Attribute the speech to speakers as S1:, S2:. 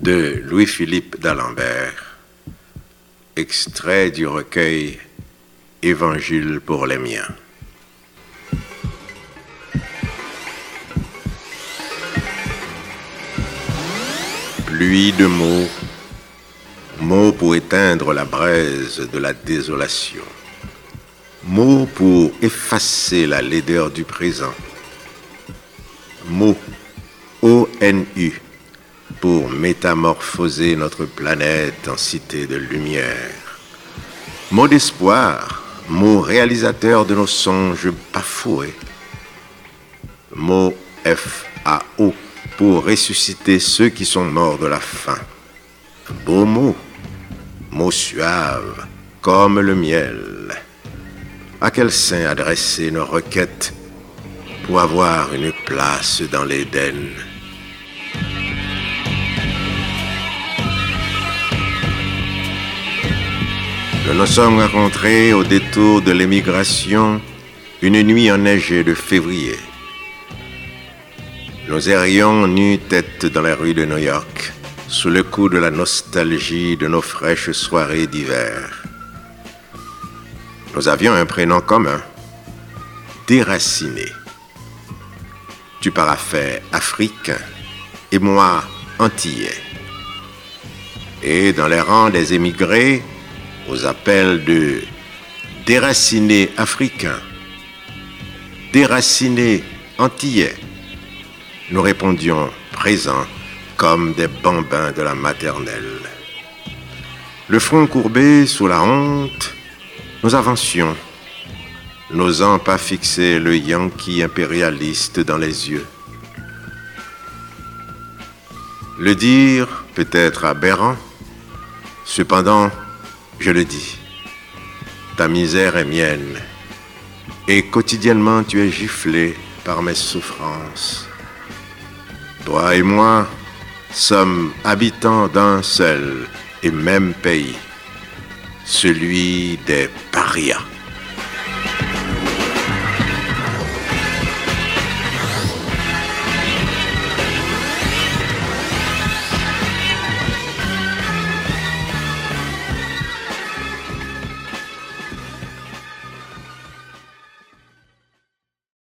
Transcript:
S1: de Louis-Philippe d'Alembert, extrait du recueil Évangile pour les miens. Pluie de mots, mots pour éteindre la braise de la désolation, mots pour effacer la laideur du présent, mots O-N-U pour métamorphoser notre planète en cité de lumière. Mot d'espoir, mot réalisateur de nos songes bafoués. Mot F-A-O pour ressusciter ceux qui sont morts de la faim. Beau mot, mot suave comme le miel. À quel saint adresser nos requêtes pour avoir une place dans l'Éden? Nous nous sommes rencontrés au détour de l'émigration une nuit enneigée de février. Nous errions nus tête dans la rue de New York, sous le coup de la nostalgie de nos fraîches soirées d'hiver. Nous avions un prénom commun, déraciné. Tu paraffais africain et moi antillais. Et dans les rangs des émigrés, aux appels de déracinés africains, déracinés antillais, nous répondions présents comme des bambins de la maternelle. Le front courbé sous la honte, nous avancions, n'osant pas fixer le yankee impérialiste dans les yeux. Le dire peut être aberrant, cependant, je le dis, ta misère est mienne, et quotidiennement tu es giflé par mes souffrances. Toi et moi sommes habitants d'un seul et même pays, celui des parias.